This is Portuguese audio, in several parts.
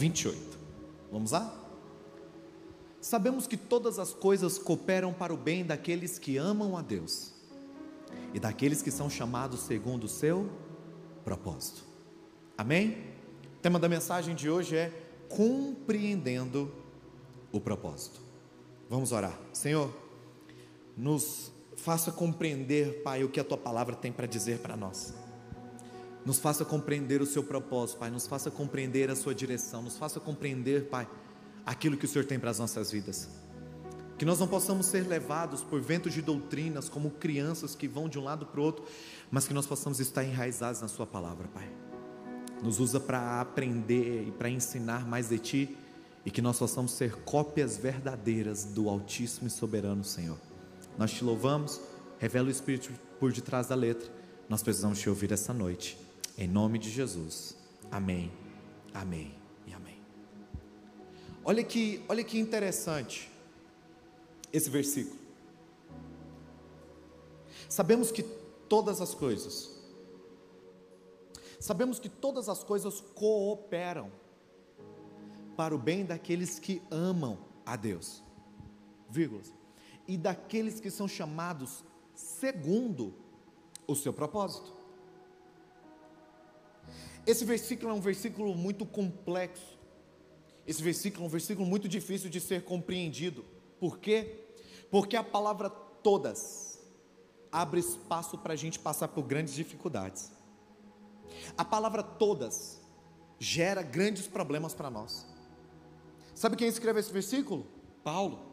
28. Vamos lá? Sabemos que todas as coisas cooperam para o bem daqueles que amam a Deus e daqueles que são chamados segundo o seu propósito. Amém? O tema da mensagem de hoje é compreendendo o propósito. Vamos orar. Senhor, nos faça compreender, Pai, o que a tua palavra tem para dizer para nós. Nos faça compreender o seu propósito, Pai. Nos faça compreender a sua direção. Nos faça compreender, Pai, aquilo que o Senhor tem para as nossas vidas. Que nós não possamos ser levados por ventos de doutrinas como crianças que vão de um lado para o outro, mas que nós possamos estar enraizados na Sua palavra, Pai. Nos usa para aprender e para ensinar mais de Ti e que nós possamos ser cópias verdadeiras do Altíssimo e Soberano Senhor. Nós te louvamos, revela o Espírito por detrás da letra. Nós precisamos te ouvir essa noite. Em nome de Jesus. Amém. Amém. Olha que, olha que interessante esse versículo. Sabemos que todas as coisas, sabemos que todas as coisas cooperam para o bem daqueles que amam a Deus, vírgulas, e daqueles que são chamados segundo o seu propósito. Esse versículo é um versículo muito complexo, esse versículo é um versículo muito difícil de ser compreendido. Por quê? Porque a palavra todas abre espaço para a gente passar por grandes dificuldades. A palavra todas gera grandes problemas para nós. Sabe quem escreve esse versículo? Paulo.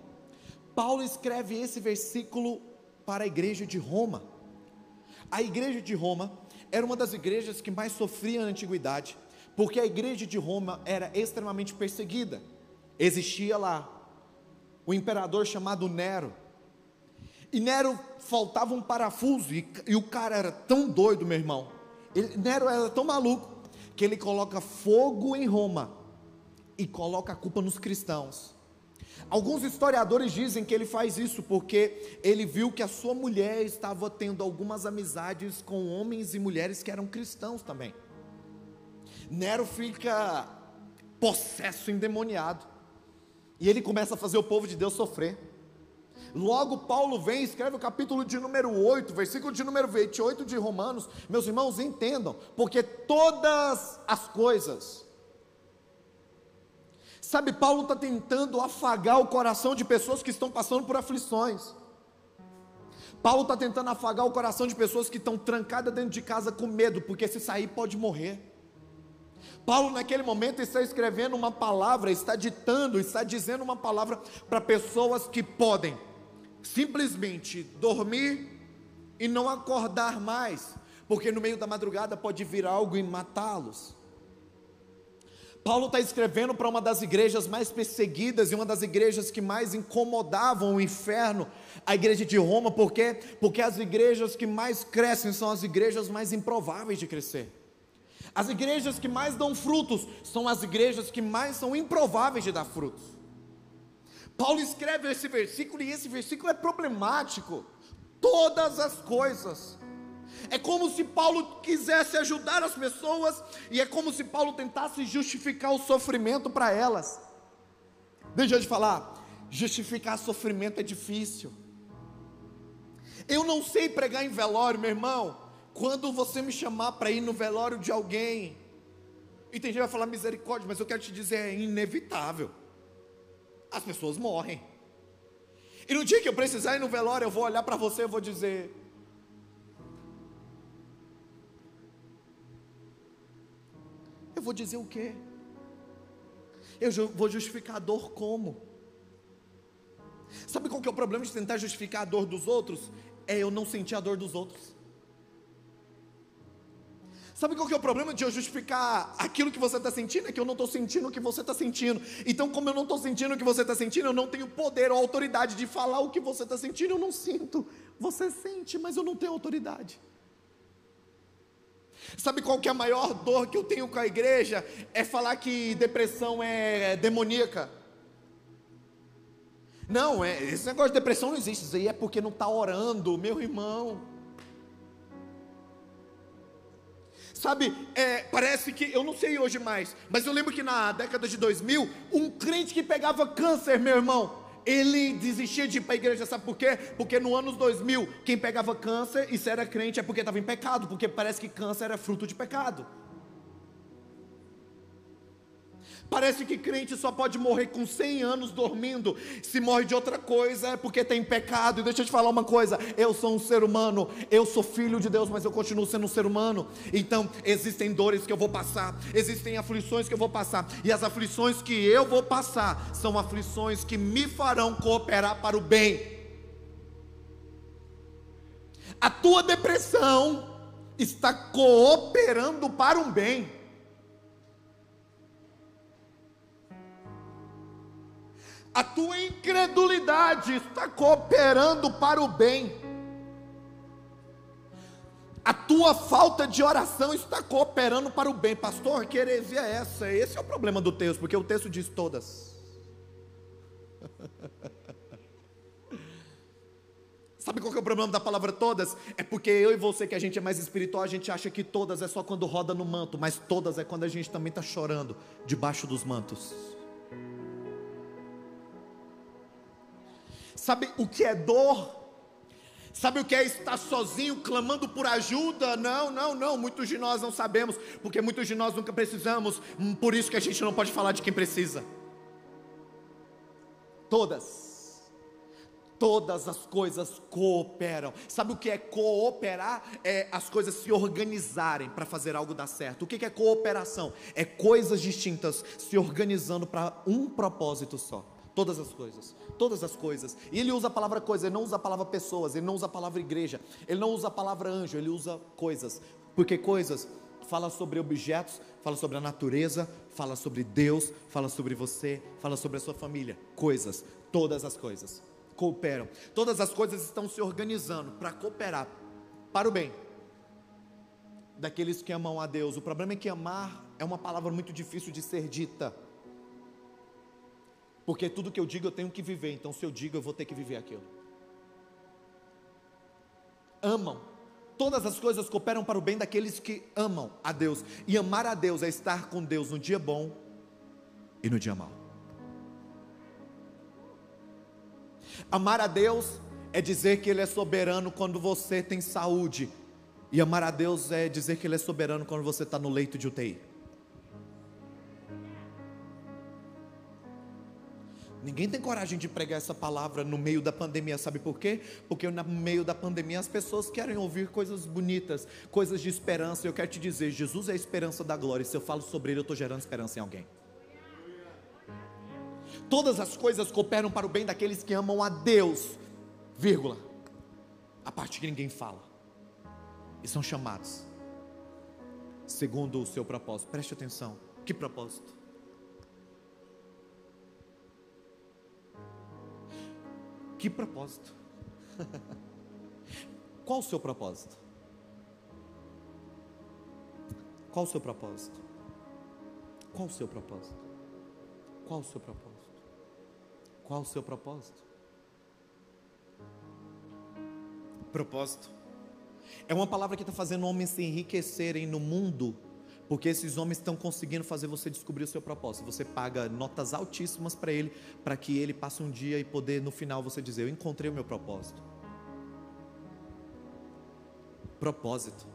Paulo escreve esse versículo para a igreja de Roma. A igreja de Roma era uma das igrejas que mais sofria na antiguidade porque a igreja de Roma era extremamente perseguida. Existia lá o imperador chamado Nero. E Nero faltava um parafuso, e, e o cara era tão doido, meu irmão. Ele, Nero era tão maluco que ele coloca fogo em Roma e coloca a culpa nos cristãos. Alguns historiadores dizem que ele faz isso porque ele viu que a sua mulher estava tendo algumas amizades com homens e mulheres que eram cristãos também. Nero fica possesso, endemoniado. E ele começa a fazer o povo de Deus sofrer. Logo, Paulo vem e escreve o capítulo de número 8, versículo de número 28 de Romanos. Meus irmãos, entendam, porque todas as coisas. Sabe, Paulo está tentando afagar o coração de pessoas que estão passando por aflições. Paulo está tentando afagar o coração de pessoas que estão trancadas dentro de casa com medo, porque se sair pode morrer. Paulo, naquele momento, está escrevendo uma palavra, está ditando, está dizendo uma palavra para pessoas que podem simplesmente dormir e não acordar mais, porque no meio da madrugada pode vir algo e matá-los. Paulo está escrevendo para uma das igrejas mais perseguidas e uma das igrejas que mais incomodavam o inferno, a igreja de Roma, por quê? Porque as igrejas que mais crescem são as igrejas mais improváveis de crescer. As igrejas que mais dão frutos são as igrejas que mais são improváveis de dar frutos. Paulo escreve esse versículo e esse versículo é problemático. Todas as coisas. É como se Paulo quisesse ajudar as pessoas e é como se Paulo tentasse justificar o sofrimento para elas. Deixa eu te falar, justificar sofrimento é difícil. Eu não sei pregar em velório, meu irmão. Quando você me chamar para ir no velório de alguém, e tem gente que vai falar misericórdia, mas eu quero te dizer, é inevitável. As pessoas morrem. E no dia que eu precisar ir no velório, eu vou olhar para você e vou dizer: vou dizer o quê? Eu vou justificar a dor como? Sabe qual que é o problema de tentar justificar a dor dos outros? É eu não sentir a dor dos outros. Sabe qual que é o problema de eu justificar aquilo que você está sentindo? É que eu não estou sentindo o que você está sentindo. Então, como eu não estou sentindo o que você está sentindo, eu não tenho poder ou autoridade de falar o que você está sentindo. Eu não sinto. Você sente, mas eu não tenho autoridade. Sabe qual que é a maior dor que eu tenho com a igreja? É falar que depressão é demoníaca. Não, é, esse negócio de depressão não existe. Isso aí é porque não está orando, meu irmão. Sabe, é, parece que, eu não sei hoje mais, mas eu lembro que na década de 2000, um crente que pegava câncer, meu irmão, ele desistia de ir para a igreja, sabe por quê? Porque no anos 2000, quem pegava câncer e se era crente é porque estava em pecado, porque parece que câncer era fruto de pecado. Parece que crente só pode morrer com 100 anos dormindo. Se morre de outra coisa é porque tem pecado. E deixa eu te falar uma coisa: eu sou um ser humano, eu sou filho de Deus, mas eu continuo sendo um ser humano. Então, existem dores que eu vou passar, existem aflições que eu vou passar. E as aflições que eu vou passar são aflições que me farão cooperar para o bem. A tua depressão está cooperando para um bem. A tua incredulidade está cooperando para o bem. A tua falta de oração está cooperando para o bem. Pastor, que heresia é essa? Esse é o problema do texto, porque o texto diz todas. Sabe qual é o problema da palavra todas? É porque eu e você, que a gente é mais espiritual, a gente acha que todas é só quando roda no manto, mas todas é quando a gente também está chorando debaixo dos mantos. Sabe o que é dor? Sabe o que é estar sozinho clamando por ajuda? Não, não, não. Muitos de nós não sabemos, porque muitos de nós nunca precisamos. Hum, por isso que a gente não pode falar de quem precisa. Todas, todas as coisas cooperam. Sabe o que é cooperar? É as coisas se organizarem para fazer algo dar certo. O que é cooperação? É coisas distintas se organizando para um propósito só. Todas as coisas todas as coisas. E ele usa a palavra coisa, ele não usa a palavra pessoas, ele não usa a palavra igreja, ele não usa a palavra anjo, ele usa coisas. Porque coisas fala sobre objetos, fala sobre a natureza, fala sobre Deus, fala sobre você, fala sobre a sua família. Coisas, todas as coisas cooperam. Todas as coisas estão se organizando para cooperar para o bem daqueles que amam a Deus. O problema é que amar é uma palavra muito difícil de ser dita. Porque tudo que eu digo eu tenho que viver, então se eu digo eu vou ter que viver aquilo. Amam. Todas as coisas cooperam para o bem daqueles que amam a Deus. E amar a Deus é estar com Deus no dia bom e no dia mau. Amar a Deus é dizer que Ele é soberano quando você tem saúde. E amar a Deus é dizer que Ele é soberano quando você está no leito de UTI. Ninguém tem coragem de pregar essa palavra no meio da pandemia, sabe por quê? Porque no meio da pandemia as pessoas querem ouvir coisas bonitas, coisas de esperança. Eu quero te dizer, Jesus é a esperança da glória. Se eu falo sobre ele, eu estou gerando esperança em alguém. Todas as coisas cooperam para o bem daqueles que amam a Deus, vírgula. A parte que ninguém fala. E são chamados segundo o seu propósito. Preste atenção. Que propósito? Que propósito? Qual o seu propósito? Qual o seu propósito? Qual o seu propósito? Qual o seu propósito? Qual o seu propósito? Propósito. É uma palavra que está fazendo homens se enriquecerem no mundo porque esses homens estão conseguindo fazer você descobrir o seu propósito. Você paga notas altíssimas para ele, para que ele passe um dia e poder no final você dizer: Eu encontrei o meu propósito. Propósito.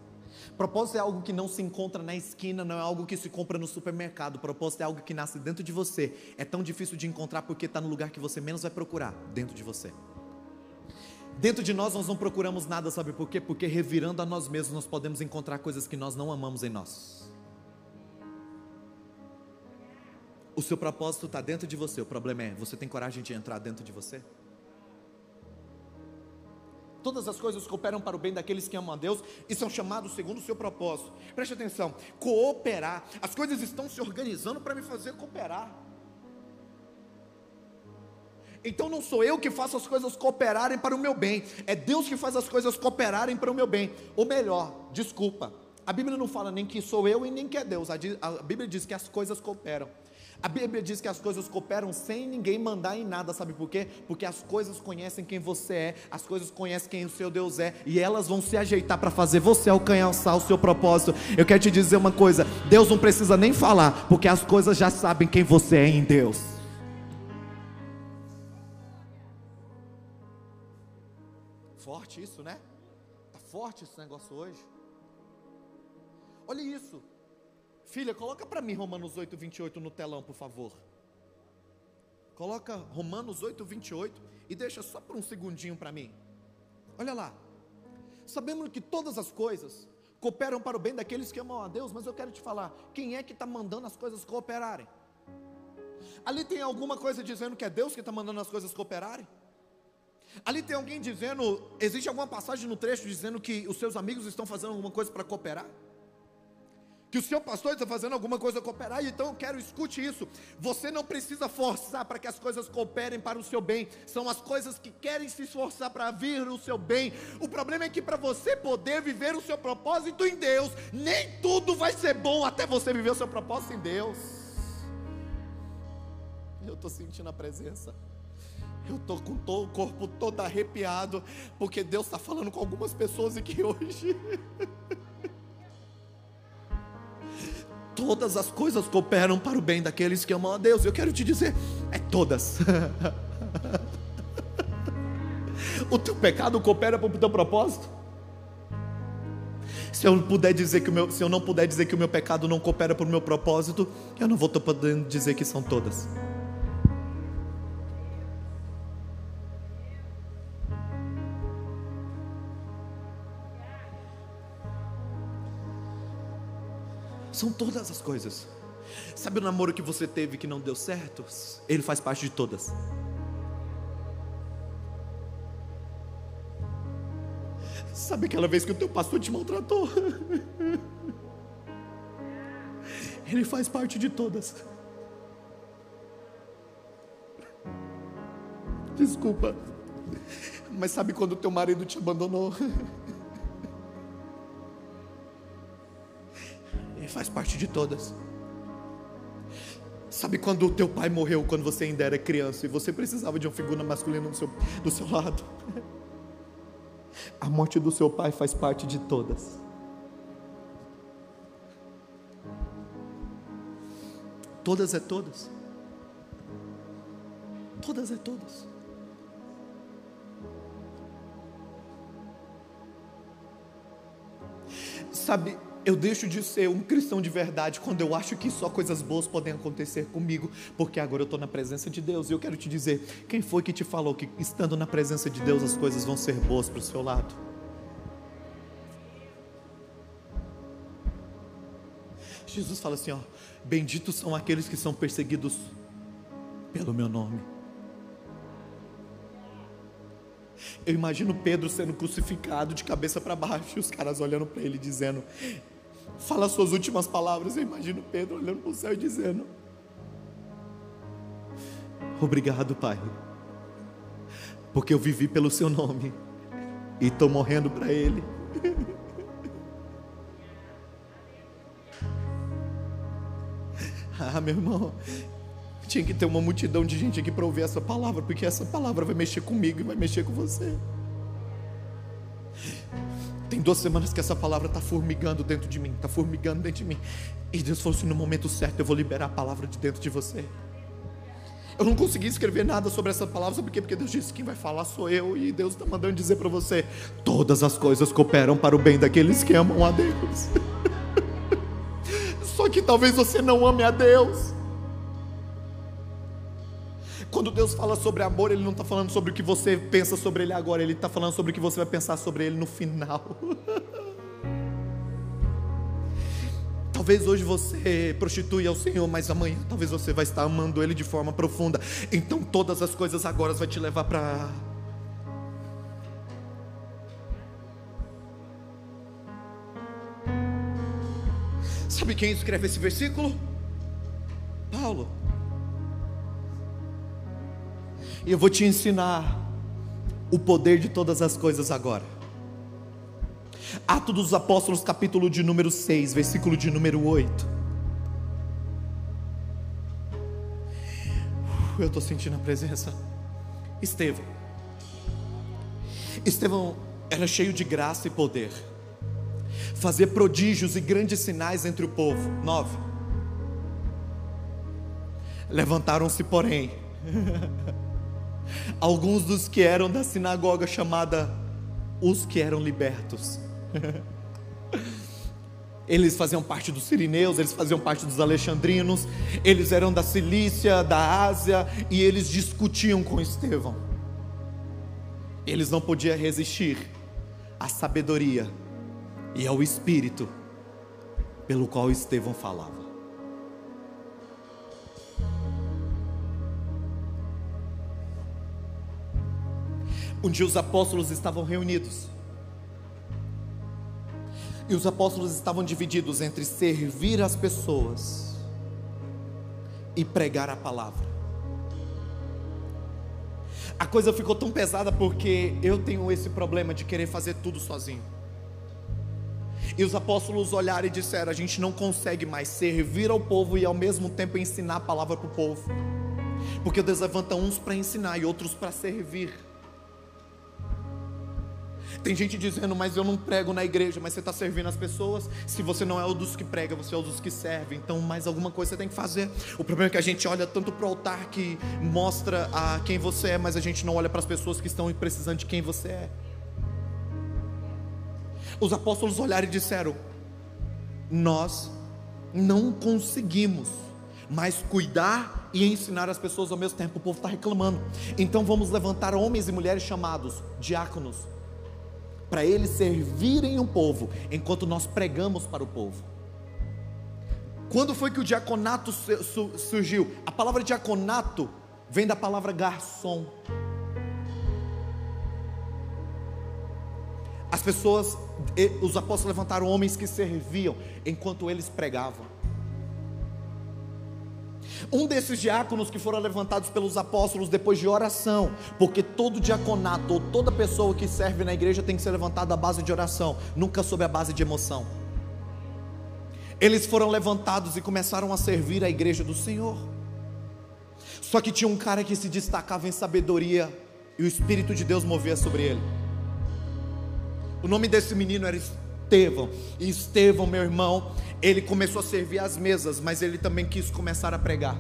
Propósito é algo que não se encontra na esquina, não é algo que se compra no supermercado. Propósito é algo que nasce dentro de você. É tão difícil de encontrar porque está no lugar que você menos vai procurar dentro de você. Dentro de nós, nós não procuramos nada, sabe por quê? Porque revirando a nós mesmos, nós podemos encontrar coisas que nós não amamos em nós. O seu propósito está dentro de você. O problema é: você tem coragem de entrar dentro de você? Todas as coisas cooperam para o bem daqueles que amam a Deus e são chamados segundo o seu propósito. Preste atenção: cooperar. As coisas estão se organizando para me fazer cooperar. Então não sou eu que faço as coisas cooperarem para o meu bem, é Deus que faz as coisas cooperarem para o meu bem. Ou melhor, desculpa, A Bíblia não fala nem que sou eu e nem que é Deus. A, Bíblia diz que as coisas cooperam. A Bíblia diz que as coisas cooperam sem ninguém mandar em nada, sabe por quê? Porque as coisas conhecem quem você é, as coisas conhecem quem o seu Deus é, e elas vão se ajeitar para fazer você alcançar o seu propósito. Eu quero te dizer uma coisa: Deus não precisa nem falar, porque as coisas já sabem quem você é em Deus. Forte isso, né? Tá forte esse negócio hoje. Olha isso. Filha, coloca para mim Romanos 8, 28 no telão, por favor. Coloca Romanos 8, 28 e deixa só por um segundinho para mim. Olha lá. Sabemos que todas as coisas cooperam para o bem daqueles que amam a Deus, mas eu quero te falar: quem é que está mandando as coisas cooperarem? Ali tem alguma coisa dizendo que é Deus que está mandando as coisas cooperarem? Ali tem alguém dizendo, existe alguma passagem no trecho dizendo que os seus amigos estão fazendo alguma coisa para cooperar? Que o seu pastor está fazendo alguma coisa cooperar, então eu quero escute isso. Você não precisa forçar para que as coisas cooperem para o seu bem, são as coisas que querem se esforçar para vir o seu bem. O problema é que para você poder viver o seu propósito em Deus, nem tudo vai ser bom até você viver o seu propósito em Deus. Eu estou sentindo a presença. Eu estou com todo, o corpo todo arrepiado, porque Deus está falando com algumas pessoas aqui hoje. todas as coisas cooperam para o bem daqueles que amam a Deus. Eu quero te dizer, é todas. o teu pecado coopera para o teu propósito? Se eu puder dizer que o meu, se eu não puder dizer que o meu pecado não coopera para o meu propósito, eu não vou estar podendo dizer que são todas. São todas as coisas. Sabe o namoro que você teve que não deu certo? Ele faz parte de todas. Sabe aquela vez que o teu pastor te maltratou? Ele faz parte de todas. Desculpa. Mas sabe quando o teu marido te abandonou? faz parte de todas. Sabe quando o teu pai morreu quando você ainda era criança e você precisava de uma figura masculina do seu, do seu lado? A morte do seu pai faz parte de todas. Todas é todas. Todas é todas. Sabe, eu deixo de ser um cristão de verdade quando eu acho que só coisas boas podem acontecer comigo, porque agora eu estou na presença de Deus. E eu quero te dizer: quem foi que te falou que estando na presença de Deus as coisas vão ser boas para o seu lado? Jesus fala assim: ó, benditos são aqueles que são perseguidos pelo meu nome. Eu imagino Pedro sendo crucificado de cabeça para baixo e os caras olhando para ele dizendo: fala as suas últimas palavras. Eu imagino Pedro olhando para o céu e dizendo: Obrigado, Pai, porque eu vivi pelo Seu nome e estou morrendo para Ele. ah, meu irmão, tinha que ter uma multidão de gente aqui para ouvir essa palavra, porque essa palavra vai mexer comigo e vai mexer com você. Tem duas semanas que essa palavra está formigando dentro de mim, está formigando dentro de mim. E Deus falou assim: no momento certo eu vou liberar a palavra de dentro de você. Eu não consegui escrever nada sobre essa palavra, sabe por quê? Porque Deus disse: quem vai falar sou eu, e Deus está mandando dizer para você: todas as coisas cooperam para o bem daqueles que amam a Deus. Só que talvez você não ame a Deus. Quando Deus fala sobre amor, Ele não está falando sobre o que você pensa sobre Ele agora, Ele está falando sobre o que você vai pensar sobre Ele no final. Talvez hoje você prostitui ao Senhor, mas amanhã talvez você vai estar amando Ele de forma profunda. Então todas as coisas agora vai te levar para Sabe quem escreve esse versículo? Paulo. E eu vou te ensinar o poder de todas as coisas agora. Atos dos Apóstolos, capítulo de número 6, versículo de número 8. Eu estou sentindo a presença. Estevão. Estevão era cheio de graça e poder. Fazia prodígios e grandes sinais entre o povo. 9. Levantaram-se, porém, alguns dos que eram da sinagoga chamada os que eram libertos. Eles faziam parte dos sirineus, eles faziam parte dos alexandrinos, eles eram da Cilícia, da Ásia, e eles discutiam com Estevão. Eles não podiam resistir à sabedoria e ao espírito pelo qual Estevão falava. Um dia os apóstolos estavam reunidos. E os apóstolos estavam divididos entre servir as pessoas e pregar a palavra. A coisa ficou tão pesada porque eu tenho esse problema de querer fazer tudo sozinho. E os apóstolos olharam e disseram: A gente não consegue mais servir ao povo e ao mesmo tempo ensinar a palavra para o povo, porque Deus levanta uns para ensinar e outros para servir. Tem gente dizendo, mas eu não prego na igreja, mas você está servindo as pessoas. Se você não é o dos que prega, você é o dos que serve. Então, mais alguma coisa você tem que fazer. O problema é que a gente olha tanto para o altar que mostra a quem você é, mas a gente não olha para as pessoas que estão precisando de quem você é. Os apóstolos olharam e disseram: Nós não conseguimos mais cuidar e ensinar as pessoas ao mesmo tempo. O povo está reclamando. Então vamos levantar homens e mulheres chamados diáconos para eles servirem o povo, enquanto nós pregamos para o povo. Quando foi que o diaconato surgiu? A palavra diaconato vem da palavra garçom. As pessoas, os apóstolos levantaram homens que serviam enquanto eles pregavam. Um desses diáconos que foram levantados pelos apóstolos depois de oração, porque todo diaconato ou toda pessoa que serve na igreja tem que ser levantada à base de oração, nunca sob a base de emoção. Eles foram levantados e começaram a servir a igreja do Senhor. Só que tinha um cara que se destacava em sabedoria e o Espírito de Deus movia sobre ele. O nome desse menino era Estevão. E Estevão, meu irmão, ele começou a servir as mesas, mas ele também quis começar a pregar.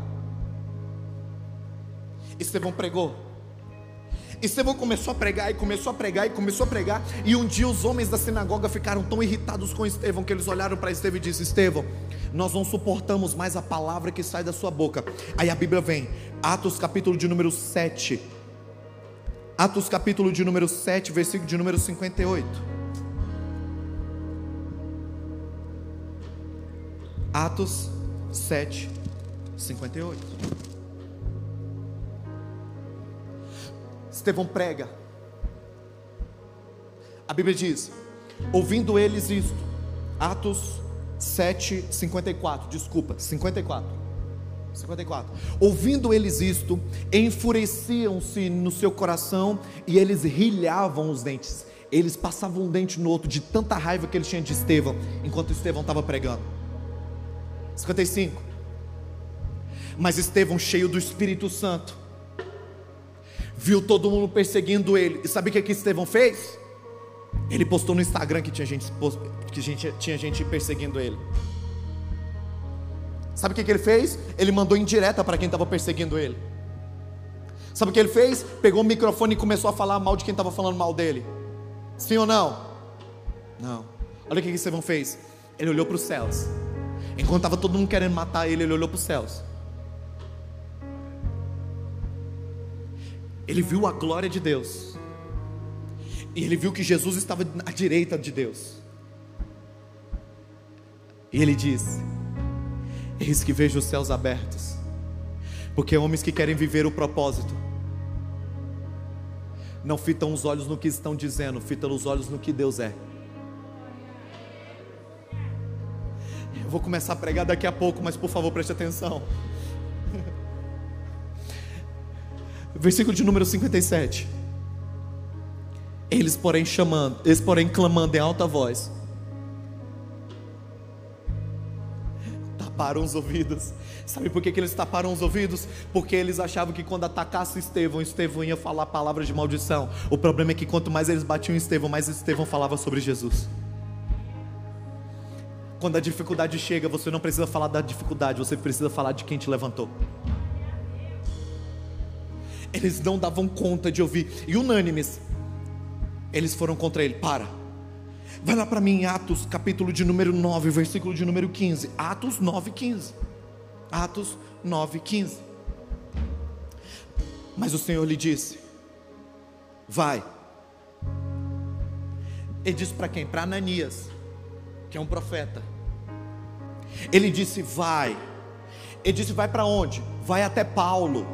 Estevão pregou. Estevão começou a pregar e começou a pregar e começou a pregar. E um dia os homens da sinagoga ficaram tão irritados com Estevão que eles olharam para Estevão e disseram: Estevão, nós não suportamos mais a palavra que sai da sua boca. Aí a Bíblia vem, Atos capítulo de número 7. Atos capítulo de número 7, versículo de número 58. Atos 7, 58. Estevão prega. A Bíblia diz: ouvindo eles isto, Atos 7, 54, desculpa, 54. 54. Ouvindo eles isto, enfureciam-se no seu coração e eles rilhavam os dentes. Eles passavam um dente no outro de tanta raiva que eles tinham de Estevão, enquanto Estevão estava pregando. 55. Mas Estevão, cheio do Espírito Santo, viu todo mundo perseguindo ele. E sabe o que, que Estevão fez? Ele postou no Instagram que tinha gente, que gente, tinha gente perseguindo ele. Sabe o que, que ele fez? Ele mandou indireta para quem estava perseguindo ele. Sabe o que ele fez? Pegou o microfone e começou a falar mal de quem estava falando mal dele. Sim ou não? Não. Olha o que, que Estevão fez. Ele olhou para os céus Enquanto estava todo mundo querendo matar ele, ele olhou para os céus. Ele viu a glória de Deus. E ele viu que Jesus estava à direita de Deus. E ele disse: Eis que vejo os céus abertos. Porque homens que querem viver o propósito não fitam os olhos no que estão dizendo, fitam os olhos no que Deus é. Vou começar a pregar daqui a pouco, mas por favor preste atenção. Versículo de número 57. Eles, porém, chamando, eles, porém, clamando em alta voz, taparam os ouvidos. Sabe por que, que eles taparam os ouvidos? Porque eles achavam que quando atacasse Estevão, Estevão ia falar palavras de maldição. O problema é que quanto mais eles batiam Estevão, mais Estevão falava sobre Jesus. Quando a dificuldade chega, você não precisa falar da dificuldade, você precisa falar de quem te levantou. Eles não davam conta de ouvir, e unânimes, eles foram contra ele. Para, vai lá para mim Atos, capítulo de número 9, versículo de número 15. Atos 9, 15. Atos 9, 15. Mas o Senhor lhe disse: Vai. Ele disse para quem? Para Ananias, que é um profeta. Ele disse: Vai. Ele disse: Vai para onde? Vai até Paulo.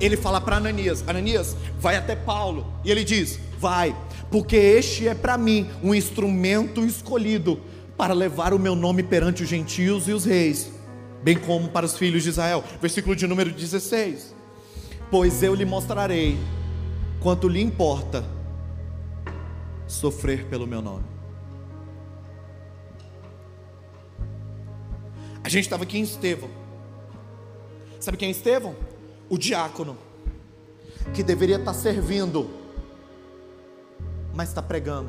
Ele fala para Ananias: Ananias, vai até Paulo. E ele diz: Vai, porque este é para mim um instrumento escolhido para levar o meu nome perante os gentios e os reis bem como para os filhos de Israel. Versículo de número 16: Pois eu lhe mostrarei quanto lhe importa sofrer pelo meu nome. A gente estava aqui em Estevão. Sabe quem é Estevão? O diácono, que deveria estar servindo, mas está pregando.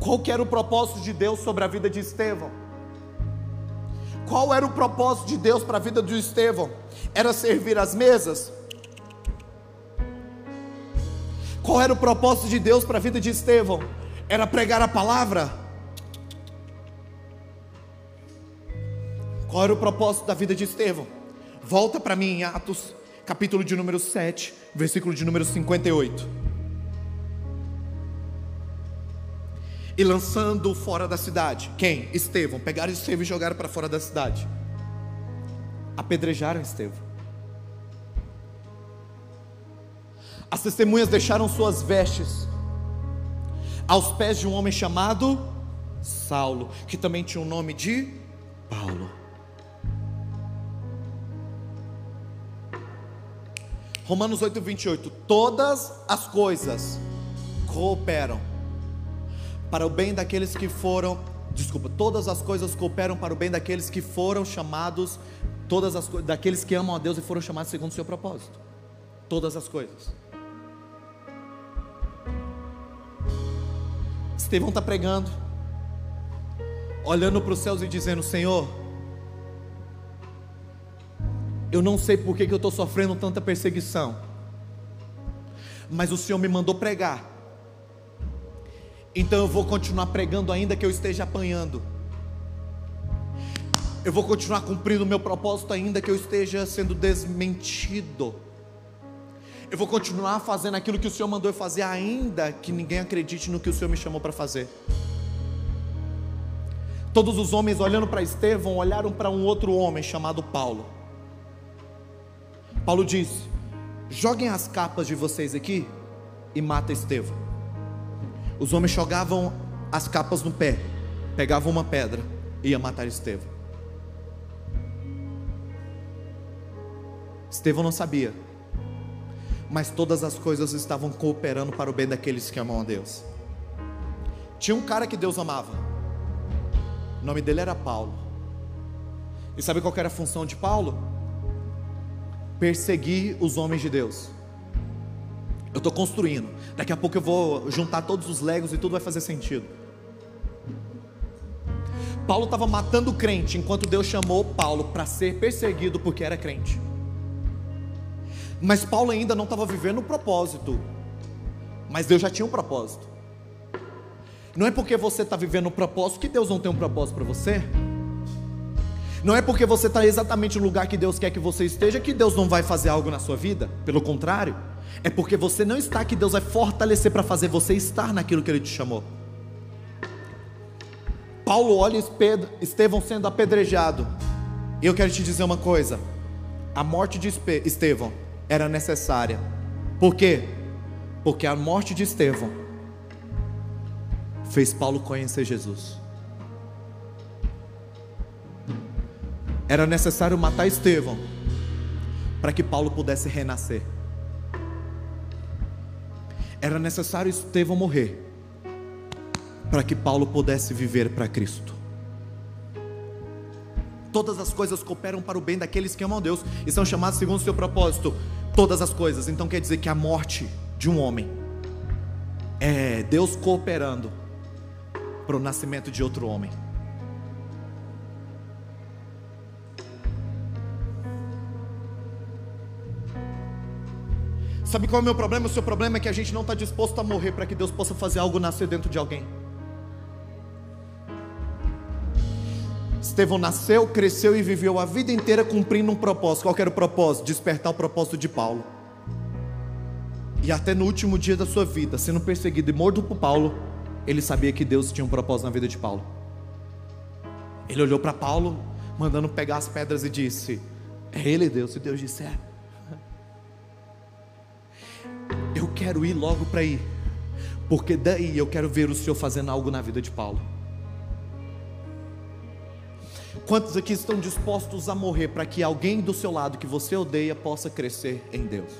Qual que era o propósito de Deus sobre a vida de Estevão? Qual era o propósito de Deus para a vida de Estevão? Era servir as mesas? Qual era o propósito de Deus para a vida de Estevão? Era pregar a palavra? Qual era o propósito da vida de Estevão? Volta para mim em Atos, capítulo de número 7, versículo de número 58. e lançando fora da cidade. Quem? Estevão. Pegaram Estevão e jogaram para fora da cidade. Apedrejaram Estevão. As testemunhas deixaram suas vestes aos pés de um homem chamado Saulo, que também tinha o nome de Paulo. Romanos 8, 28. Todas as coisas cooperam para o bem daqueles que foram, desculpa, todas as coisas cooperam para o bem daqueles que foram chamados, todas as daqueles que amam a Deus e foram chamados segundo o seu propósito. Todas as coisas. Estevão está pregando, olhando para os céus e dizendo: Senhor, eu não sei por que, que eu estou sofrendo tanta perseguição, mas o Senhor me mandou pregar então eu vou continuar pregando ainda que eu esteja apanhando. Eu vou continuar cumprindo o meu propósito ainda que eu esteja sendo desmentido. Eu vou continuar fazendo aquilo que o Senhor mandou eu fazer, ainda que ninguém acredite no que o Senhor me chamou para fazer. Todos os homens olhando para Estevão olharam para um outro homem chamado Paulo. Paulo disse: Joguem as capas de vocês aqui e mata Estevão. Os homens jogavam as capas no pé, pegavam uma pedra e ia matar Estevão. Estevão não sabia, mas todas as coisas estavam cooperando para o bem daqueles que amam a Deus. Tinha um cara que Deus amava, o nome dele era Paulo. E sabe qual era a função de Paulo? Perseguir os homens de Deus. Eu estou construindo. Daqui a pouco eu vou juntar todos os legos e tudo vai fazer sentido. Paulo estava matando o crente, enquanto Deus chamou Paulo para ser perseguido porque era crente. Mas Paulo ainda não estava vivendo o propósito. Mas Deus já tinha um propósito. Não é porque você está vivendo o propósito que Deus não tem um propósito para você. Não é porque você está exatamente no lugar que Deus quer que você esteja que Deus não vai fazer algo na sua vida. Pelo contrário. É porque você não está que Deus vai fortalecer para fazer você estar naquilo que Ele te chamou. Paulo olha Estevão sendo apedrejado. E eu quero te dizer uma coisa: a morte de Estevão era necessária. Por quê? Porque a morte de Estevão fez Paulo conhecer Jesus. Era necessário matar Estevão para que Paulo pudesse renascer. Era necessário Estevão morrer para que Paulo pudesse viver para Cristo. Todas as coisas cooperam para o bem daqueles que amam a Deus e são chamados segundo o seu propósito. Todas as coisas. Então quer dizer que a morte de um homem é Deus cooperando para o nascimento de outro homem. Sabe qual é o meu problema? O seu problema é que a gente não está disposto a morrer para que Deus possa fazer algo nascer dentro de alguém. Estevão nasceu, cresceu e viveu a vida inteira cumprindo um propósito. Qual era o propósito? Despertar o propósito de Paulo. E até no último dia da sua vida, sendo perseguido e morto por Paulo, ele sabia que Deus tinha um propósito na vida de Paulo. Ele olhou para Paulo, mandando pegar as pedras e disse: É ele Deus? E Deus disse: É. Eu quero ir logo para ir, porque daí eu quero ver o Senhor fazendo algo na vida de Paulo. Quantos aqui estão dispostos a morrer para que alguém do seu lado que você odeia possa crescer em Deus?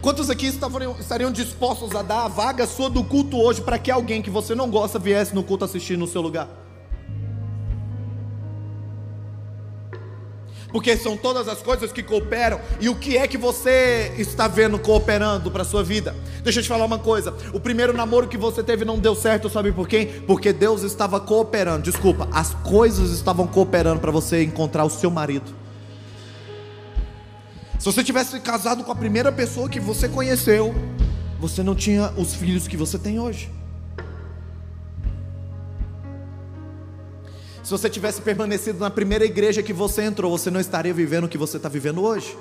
Quantos aqui estariam dispostos a dar a vaga sua do culto hoje para que alguém que você não gosta viesse no culto assistir no seu lugar? Porque são todas as coisas que cooperam. E o que é que você está vendo cooperando para a sua vida? Deixa eu te falar uma coisa. O primeiro namoro que você teve não deu certo, sabe por quê? Porque Deus estava cooperando. Desculpa, as coisas estavam cooperando para você encontrar o seu marido. Se você tivesse casado com a primeira pessoa que você conheceu, você não tinha os filhos que você tem hoje. Se você tivesse permanecido na primeira igreja que você entrou, você não estaria vivendo o que você está vivendo hoje.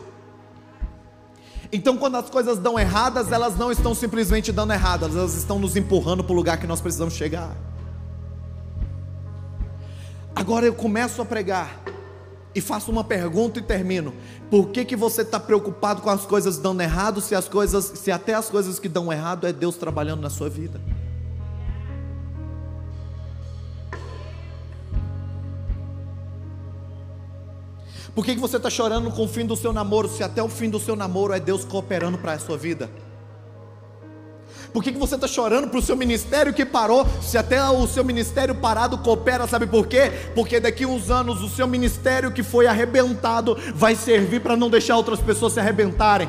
Então, quando as coisas dão erradas, elas não estão simplesmente dando erradas, elas estão nos empurrando para o lugar que nós precisamos chegar. Agora eu começo a pregar e faço uma pergunta e termino. Por que, que você está preocupado com as coisas dando errado, se as coisas, se até as coisas que dão errado é Deus trabalhando na sua vida? Por que, que você está chorando com o fim do seu namoro, se até o fim do seu namoro é Deus cooperando para a sua vida? Por que, que você está chorando para o seu ministério que parou? Se até o seu ministério parado coopera, sabe por quê? Porque daqui uns anos o seu ministério que foi arrebentado vai servir para não deixar outras pessoas se arrebentarem.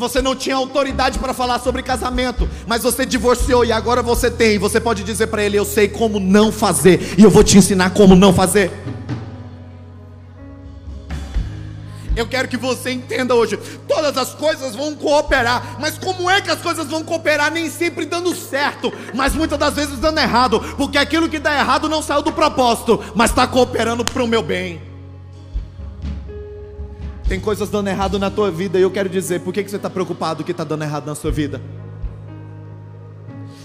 Você não tinha autoridade para falar sobre casamento, mas você divorciou e agora você tem. Você pode dizer para ele: Eu sei como não fazer, e eu vou te ensinar como não fazer. Eu quero que você entenda hoje: todas as coisas vão cooperar, mas como é que as coisas vão cooperar? Nem sempre dando certo, mas muitas das vezes dando errado, porque aquilo que dá errado não saiu do propósito, mas está cooperando para o meu bem. Tem coisas dando errado na tua vida e eu quero dizer, por que, que você está preocupado que está dando errado na sua vida?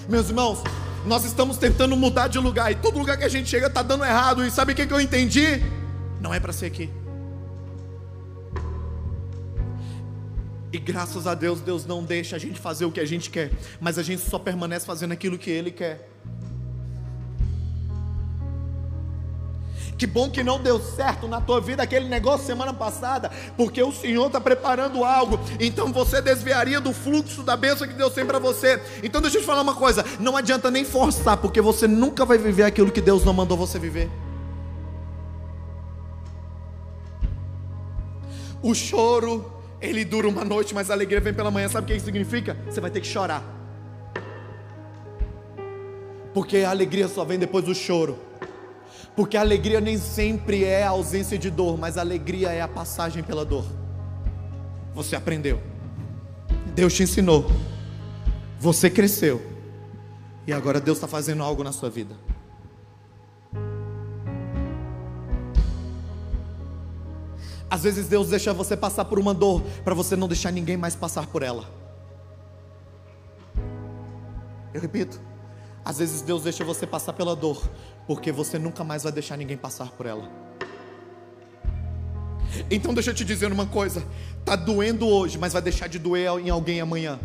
Meus irmãos, nós estamos tentando mudar de lugar e todo lugar que a gente chega está dando errado. E sabe o que, que eu entendi? Não é para ser aqui. E graças a Deus, Deus não deixa a gente fazer o que a gente quer, mas a gente só permanece fazendo aquilo que Ele quer. Que bom que não deu certo na tua vida aquele negócio semana passada, porque o Senhor está preparando algo. Então você desviaria do fluxo da bênção que Deus tem para você. Então deixa eu te falar uma coisa: não adianta nem forçar, porque você nunca vai viver aquilo que Deus não mandou você viver. O choro ele dura uma noite, mas a alegria vem pela manhã. Sabe o que isso significa? Você vai ter que chorar. Porque a alegria só vem depois do choro. Porque a alegria nem sempre é a ausência de dor, mas a alegria é a passagem pela dor. Você aprendeu. Deus te ensinou. Você cresceu. E agora Deus está fazendo algo na sua vida. Às vezes Deus deixa você passar por uma dor para você não deixar ninguém mais passar por ela. Eu repito, às vezes Deus deixa você passar pela dor porque você nunca mais vai deixar ninguém passar por ela. Então deixa eu te dizer uma coisa, tá doendo hoje, mas vai deixar de doer em alguém amanhã.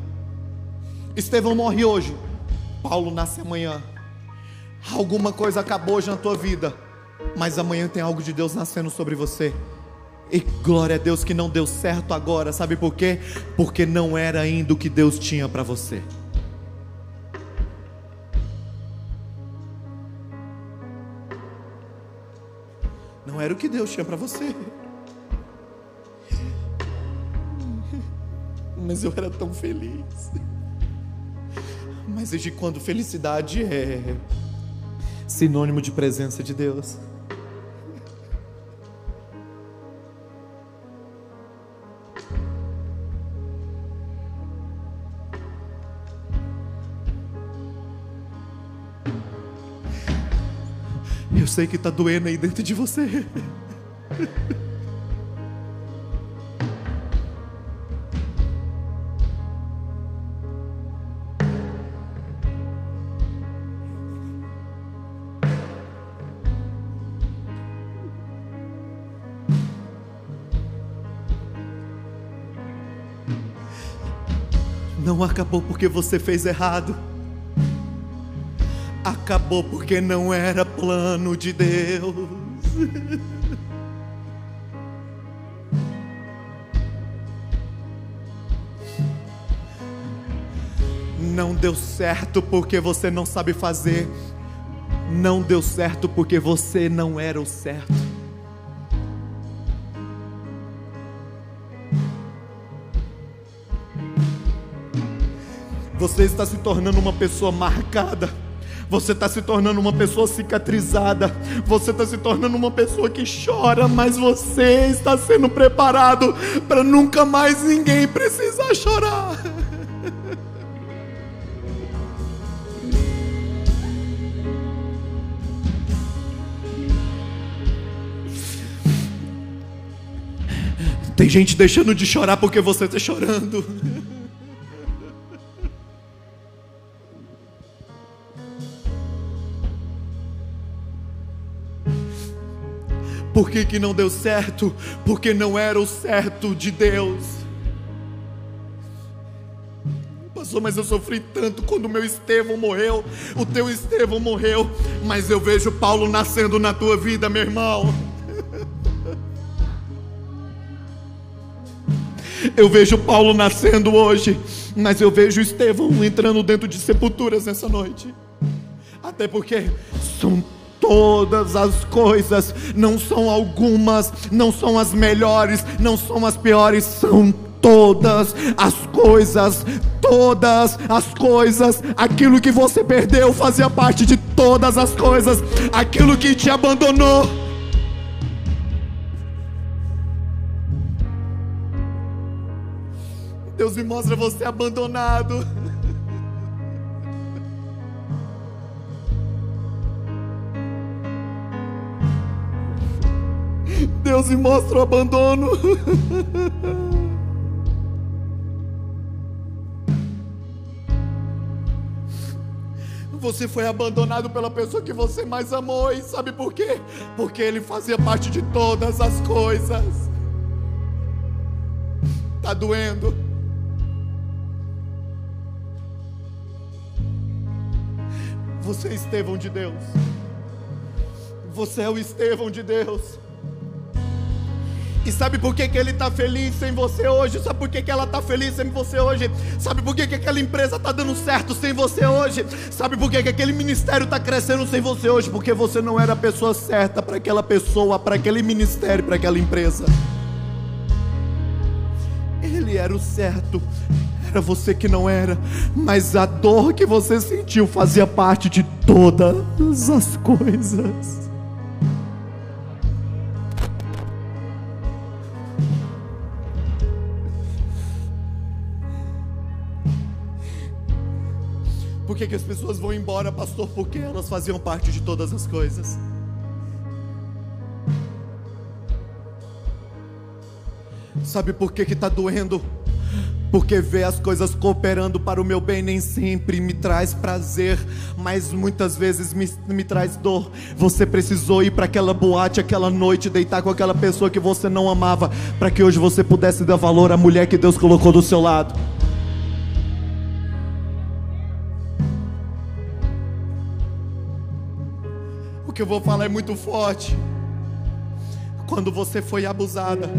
Estevão morre hoje, Paulo nasce amanhã. Alguma coisa acabou hoje na tua vida, mas amanhã tem algo de Deus nascendo sobre você E glória a Deus que não deu certo agora, sabe por quê? Porque não era ainda o que Deus tinha para você. Não era o que Deus tinha para você. Mas eu era tão feliz. Mas desde quando felicidade é sinônimo de presença de Deus? Eu sei que está doendo aí dentro de você. Não acabou porque você fez errado. Acabou porque não era plano de Deus. Não deu certo porque você não sabe fazer. Não deu certo porque você não era o certo. Você está se tornando uma pessoa marcada. Você está se tornando uma pessoa cicatrizada. Você está se tornando uma pessoa que chora, mas você está sendo preparado para nunca mais ninguém precisar chorar. Tem gente deixando de chorar porque você está chorando. Por que, que não deu certo? Porque não era o certo de Deus. Pastor, mas eu sofri tanto quando o meu Estevão morreu, o teu Estevão morreu, mas eu vejo Paulo nascendo na tua vida, meu irmão. Eu vejo Paulo nascendo hoje, mas eu vejo Estevão entrando dentro de sepulturas nessa noite. Até porque são todas as coisas, não são algumas, não são as melhores, não são as piores, são todas as coisas, todas as coisas, aquilo que você perdeu fazia parte de todas as coisas, aquilo que te abandonou. Deus me mostra você abandonado. Deus me mostra o abandono. Você foi abandonado pela pessoa que você mais amou, e sabe por quê? Porque ele fazia parte de todas as coisas. Tá doendo? Você é Estevão de Deus. Você é o Estevão de Deus. E sabe por que, que ele está feliz sem você hoje? Sabe por que, que ela está feliz sem você hoje? Sabe por que, que aquela empresa está dando certo sem você hoje? Sabe por que, que aquele ministério está crescendo sem você hoje? Porque você não era a pessoa certa para aquela pessoa, para aquele ministério, para aquela empresa. Ele era o certo, era você que não era, mas a dor que você sentiu fazia parte de todas as coisas. Que, que as pessoas vão embora, pastor? Porque elas faziam parte de todas as coisas. Sabe por que está doendo? Porque ver as coisas cooperando para o meu bem nem sempre me traz prazer, mas muitas vezes me, me traz dor. Você precisou ir para aquela boate, aquela noite, deitar com aquela pessoa que você não amava, para que hoje você pudesse dar valor à mulher que Deus colocou do seu lado. Que eu vou falar é muito forte. quando você foi abusada.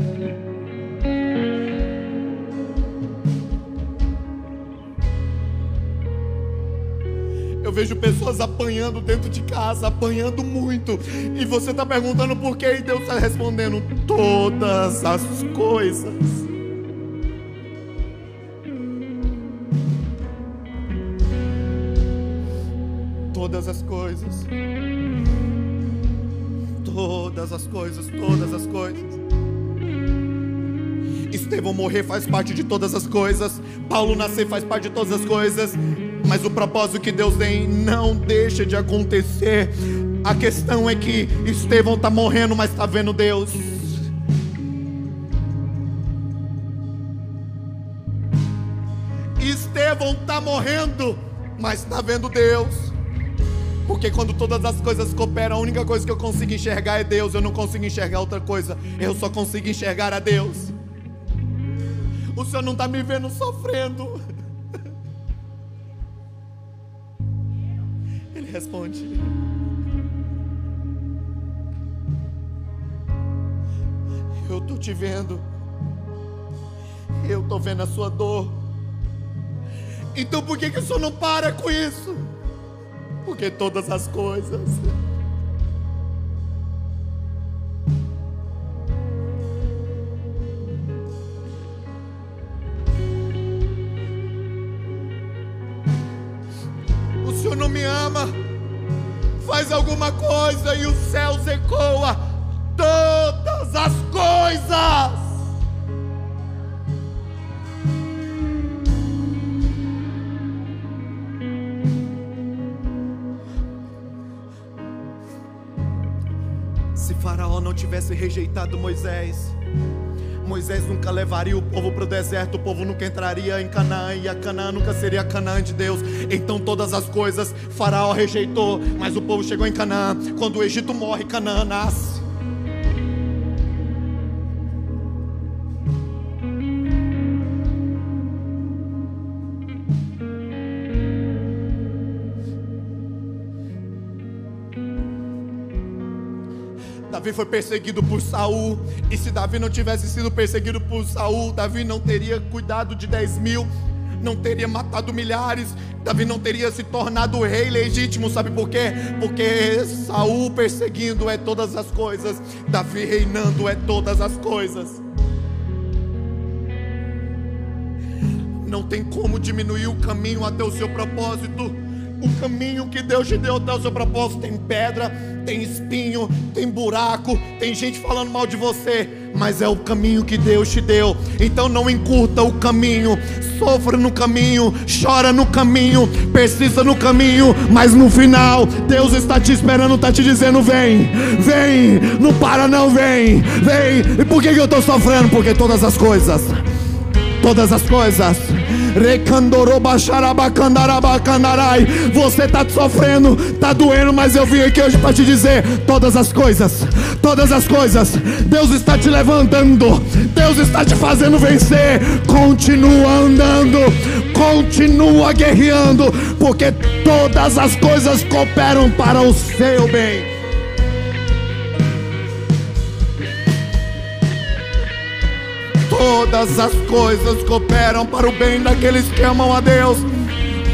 Eu vejo pessoas apanhando dentro de casa, apanhando muito. E você está perguntando por quê? E Deus está respondendo: todas as coisas. Todas as coisas. Todas as coisas, todas as coisas. Estevão morrer faz parte de todas as coisas. Paulo nascer faz parte de todas as coisas mas o propósito que Deus tem não deixa de acontecer. A questão é que Estevão está morrendo, mas está vendo Deus. Estevão está morrendo, mas está vendo Deus. Porque quando todas as coisas cooperam, a única coisa que eu consigo enxergar é Deus. Eu não consigo enxergar outra coisa. Eu só consigo enxergar a Deus. O Senhor não está me vendo sofrendo. responde. Eu estou te vendo. Eu estou vendo a sua dor. Então por que, que o senhor não para com isso? Porque todas as coisas. O senhor não me ama faz alguma coisa e o céu ecoa todas as coisas. Não tivesse rejeitado Moisés, Moisés nunca levaria o povo para o deserto, o povo nunca entraria em Canaã e a Canaã nunca seria Canaã de Deus. Então todas as coisas Faraó rejeitou, mas o povo chegou em Canaã. Quando o Egito morre, Canaã nasce. Davi foi perseguido por Saul. E se Davi não tivesse sido perseguido por Saul, Davi não teria cuidado de 10 mil, não teria matado milhares, Davi não teria se tornado rei legítimo, sabe por quê? Porque Saul perseguindo é todas as coisas, Davi reinando é todas as coisas. Não tem como diminuir o caminho até o seu propósito. O caminho que Deus te deu até o seu propósito tem pedra, tem espinho, tem buraco, tem gente falando mal de você, mas é o caminho que Deus te deu. Então não encurta o caminho, sofra no caminho, chora no caminho, persista no caminho, mas no final Deus está te esperando, está te dizendo: vem, vem, não para, não, vem, vem. E por que, eu estou sofrendo? Porque todas as coisas, todas as coisas você está sofrendo, está doendo, mas eu vim aqui hoje para te dizer: todas as coisas, todas as coisas, Deus está te levantando, Deus está te fazendo vencer. Continua andando, continua guerreando, porque todas as coisas cooperam para o seu bem. Todas as coisas cooperam para o bem daqueles que amam a Deus.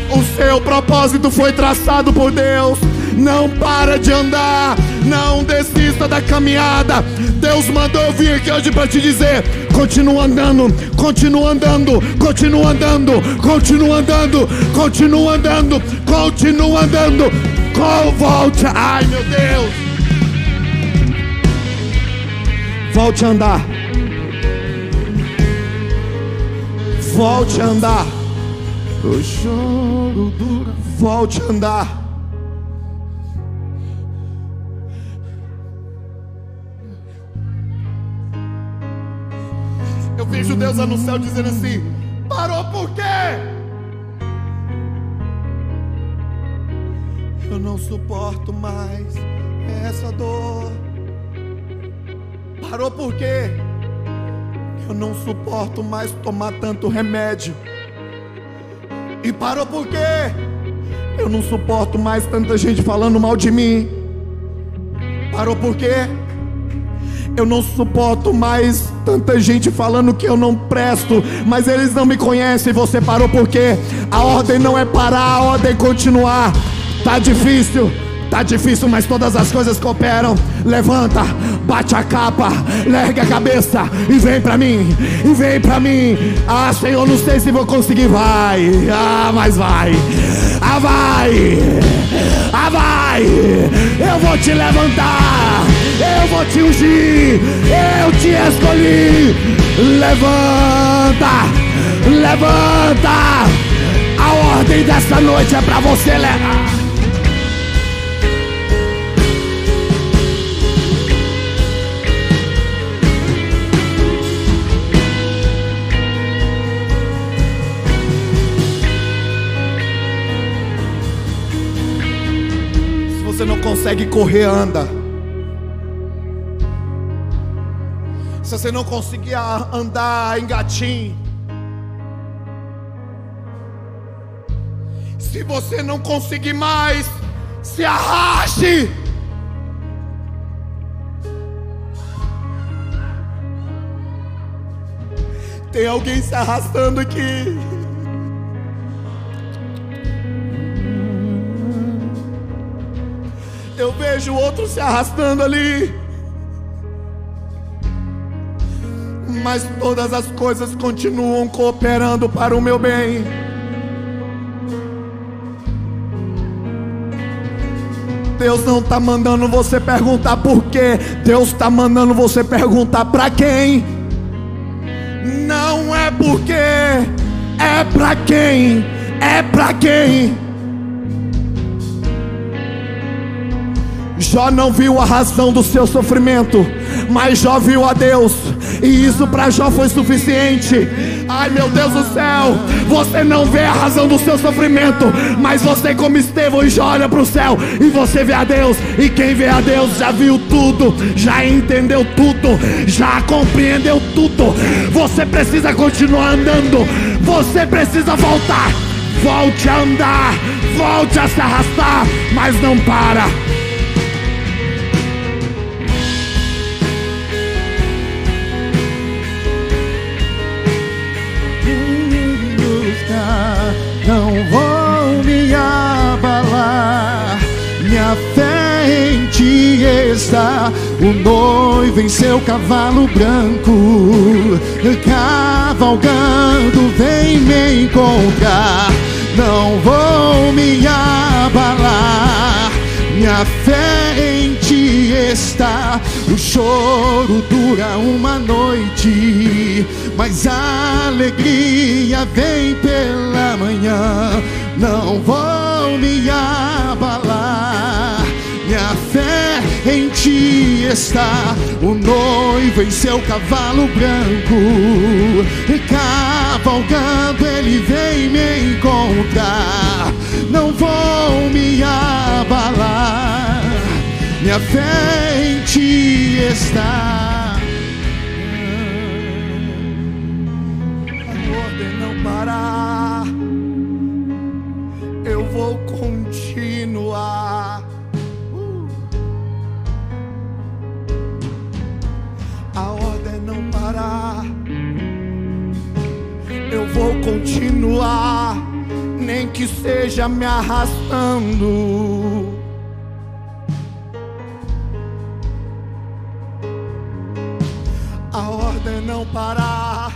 O seu propósito foi traçado por Deus. Não para de andar, não desista da caminhada. Deus mandou vir aqui hoje para te dizer: continua andando, continua andando, continua andando, continua andando, continua andando, continua andando. Qual volte? Ai meu Deus! Volte a andar. Volte a andar. O choro dura. Volte a andar. Eu vejo Deus lá no céu dizendo assim: parou por quê? Eu não suporto mais essa dor. Parou por quê? Eu não suporto mais tomar tanto remédio. E parou por quê? Eu não suporto mais tanta gente falando mal de mim. Parou por quê? Eu não suporto mais tanta gente falando que eu não presto, mas eles não me conhecem. Você parou porque a ordem não é parar, a ordem é continuar. Tá difícil, Tá difícil, mas todas as coisas cooperam. Levanta, bate a capa, lergue a cabeça e vem pra mim, e vem pra mim. Ah, Senhor, não sei se vou conseguir. Vai, ah, mas vai, ah, vai, ah, vai. Eu vou te levantar, eu vou te ungir, eu te escolhi. Levanta, levanta. A ordem dessa noite é pra você levar. Você não consegue correr, anda. Se você não conseguir andar, engatinhe. Se você não conseguir mais, se arraste. Tem alguém se arrastando aqui. Eu vejo outro se arrastando ali. Mas todas as coisas continuam cooperando para o meu bem. Deus não está mandando você perguntar por quê. Deus está mandando você perguntar para quem. Não é porque, é para quem. É para quem. Jó não viu a razão do seu sofrimento, mas Jó viu a Deus, e isso para Jó foi suficiente. Ai meu Deus do céu, você não vê a razão do seu sofrimento, mas você, como Estevão Jó, olha para o céu e você vê a Deus, e quem vê a Deus já viu tudo, já entendeu tudo, já compreendeu tudo. Você precisa continuar andando, você precisa voltar, volte a andar, volte a se arrastar, mas não para. Está. O noivo em seu cavalo branco, cavalgando, vem me encontrar. Não vou me abalar. Minha fé em ti está. O choro dura uma noite mas a alegria vem pela manhã. Não vou me abalar. Fé em ti está. O noivo em seu cavalo branco, e cavalgando ele vem me encontrar. Não vou me abalar. Minha fé em ti está. Continuar, nem que seja me arrastando. A ordem é não parar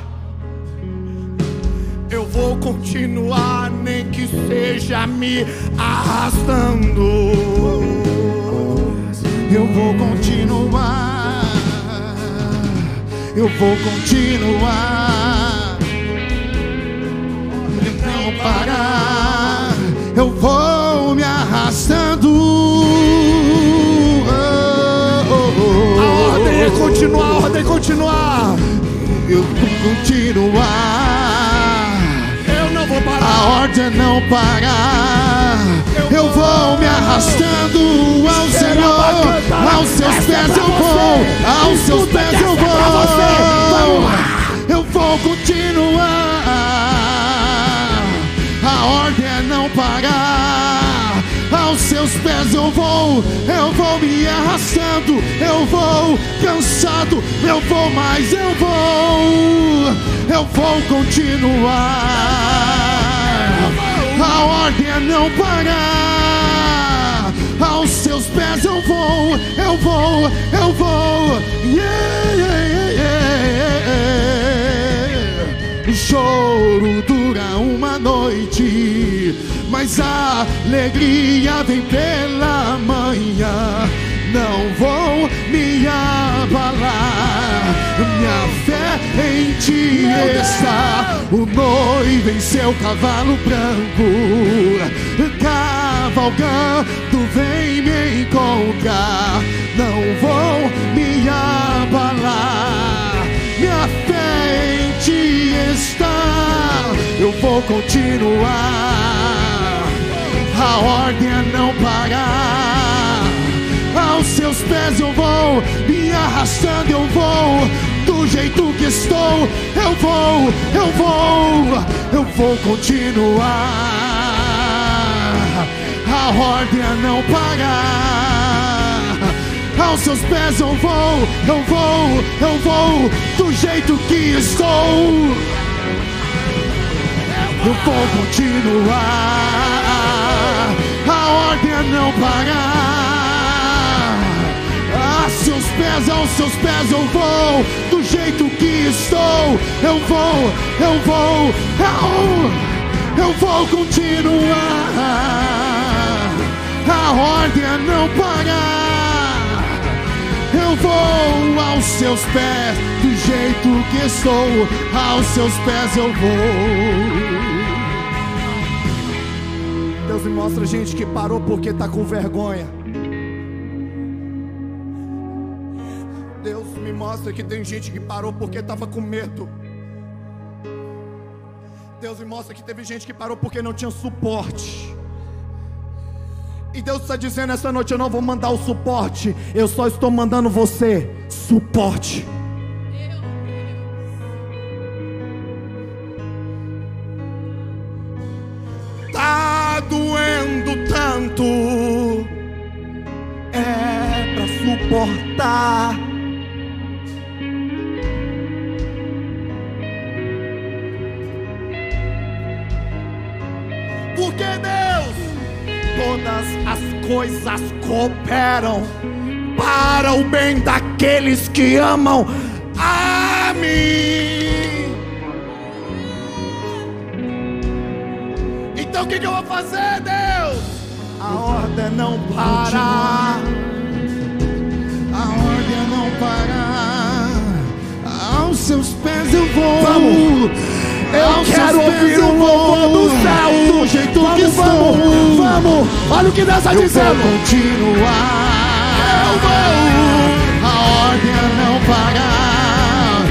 eu vou continuar, nem que seja me arrastando. Eu vou continuar, eu vou continuar. Parar, eu vou me arrastando. A ordem é continuar, a ordem é continuar. Eu vou continuar vou parar. A ordem é não parar. Eu vou me arrastando ao Senhor. Aos seus pés eu vou. Aos seus pés eu vou. Eu vou continuar. A ordem é não parar. Aos seus pés eu vou, eu vou me arrastando, eu vou cansado, eu vou, mas eu vou, eu vou continuar. A ordem é não parar. Aos seus pés eu vou, eu vou, eu vou. Yeah, yeah, yeah, yeah. O choro dura uma noite, mas a alegria vem pela manhã. Não vou me abalar, minha fé em ti está. O noivo em seu cavalo branco, cavalgando, vem me encontrar. Não vou me abalar, ti está. Eu vou continuar, a ordem é não parar. Aos seus pés eu vou, me arrastando eu vou, do jeito que estou, eu vou, eu vou, eu vou continuar. A ordem é não parar. Aos seus pés eu vou, eu vou, eu vou, do jeito que estou. Eu vou continuar. A ordem é não parar. A seus pés, aos seus pés eu vou, do jeito que estou. Eu vou, eu vou, eu, eu vou continuar. A ordem é não parar. Eu vou aos seus pés, do jeito que estou. Aos seus pés eu vou. Deus me mostra gente que parou porque tá com vergonha. Deus me mostra que tem gente que parou porque estava com medo. Deus me mostra que teve gente que parou porque não tinha suporte. E Deus está dizendo essa noite: eu não vou mandar o suporte, eu só estou mandando você suporte. Tá doendo tanto, é pra suportar. Todas as coisas cooperam para o bem daqueles que amam a mim. Então o que, que eu vou fazer, Deus? A ordem não parar. A ordem não parar. Aos seus pés eu vou. Vamos. Eu quero pés ouvir eu o louvor do céu. Do jeito vamos, que vamos, estou. vamos. Olha o que Deus está Eu vou dizendo. continuar. Eu vou. A ordem é não parar.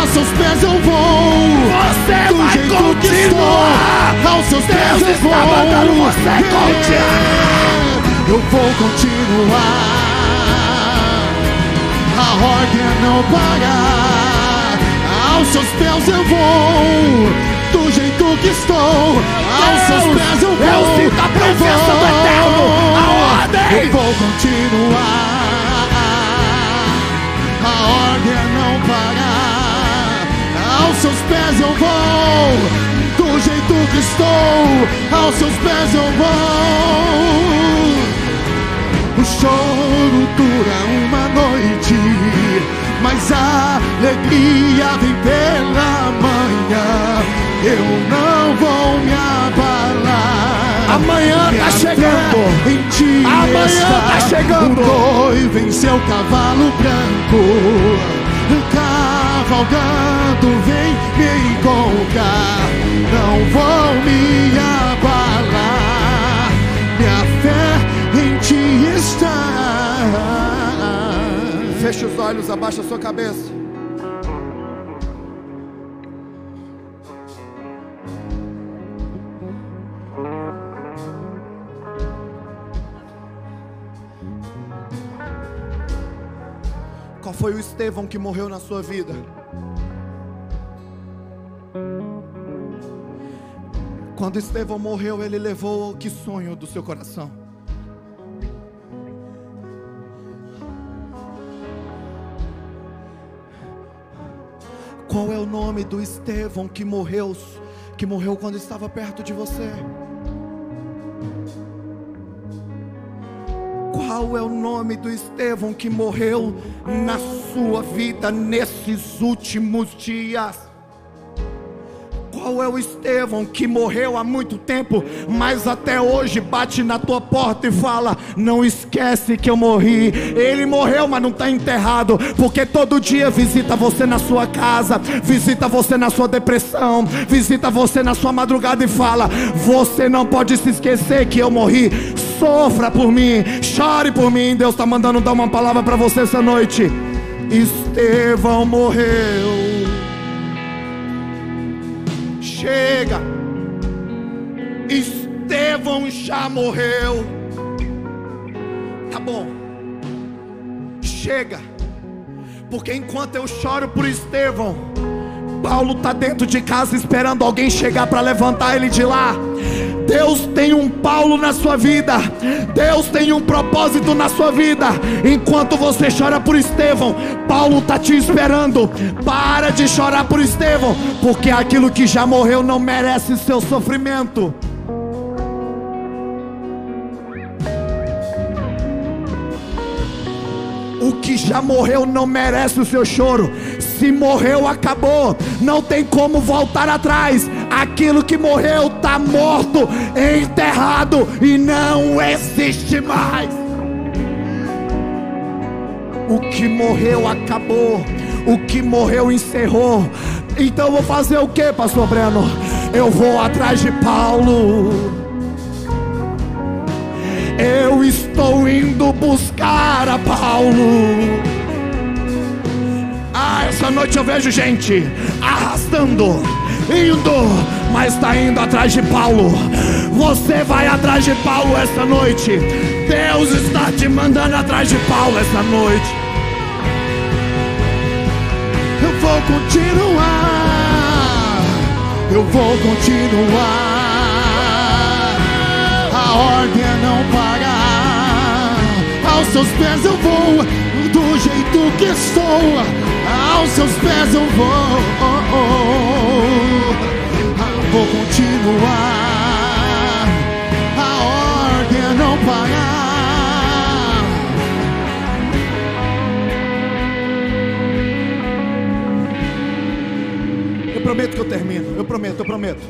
Aos seus pés eu vou. Você Do vai jeito que continuar. estou. Aos seus pés Deus eu está vou. você continuar. Eu vou continuar. A ordem é não parar. Aos seus pés eu vou. Do jeito que estou. Aos seus pés eu vou. eu sinto a presença do Eterno. A ordem. Eu vou continuar. A ordem é não parar. Aos seus pés eu vou. Do jeito que estou. Aos seus pés eu vou. O choro dura uma noite, mas a alegria vem pela manhã. Eu não vou me abalar. Amanhã tá chegando. Em ti Amanhã está. tá chegando. O noivo em seu cavalo branco, cavalgando vem me encontrar. Não vou me abalar. Minha fé ti está. Feche os olhos, abaixa a sua cabeça. Qual foi o Estevão que morreu na sua vida? Quando Estevão morreu, ele levou que sonho do seu coração? Qual é o nome do Estevão que morreu, que morreu quando estava perto de você? Qual é o nome do Estevão que morreu na sua vida nesses últimos dias? Qual é o Estevão que morreu há muito tempo, mas até hoje bate na tua porta e fala: Não esquece que eu morri. Ele morreu, mas não está enterrado, porque todo dia visita você na sua casa, visita você na sua depressão, visita você na sua madrugada e fala: Você não pode se esquecer que eu morri. Sofra por mim, chore por mim. Deus está mandando dar uma palavra para você essa noite. Estevão morreu chega. Estevão já morreu. Tá bom. Chega. Porque enquanto eu choro por Estevão, Paulo está dentro de casa esperando alguém chegar para levantar ele de lá. Deus tem um Paulo na sua vida. Deus tem um propósito na sua vida. Enquanto você chora por Estevão, Paulo está te esperando. Para de chorar por Estevão, porque aquilo que já morreu não merece seu sofrimento. Que já morreu não merece o seu choro. Se morreu, acabou. Não tem como voltar atrás. Aquilo que morreu está morto, enterrado e não existe mais. O que morreu acabou. O que morreu encerrou. Então vou fazer o que, pastor Breno? Eu vou atrás de Paulo. Eu estou indo buscar a Paulo. Ah, essa noite eu vejo gente arrastando, indo, mas está indo atrás de Paulo. Você vai atrás de Paulo essa noite. Deus está te mandando atrás de Paulo essa noite. Eu vou continuar. Eu vou continuar ordem é não parar. Aos seus pés eu vou, do jeito que estou. Aos seus pés eu vou. Vou continuar. A ordem é não parar. Eu prometo que eu termino. Eu prometo, eu prometo.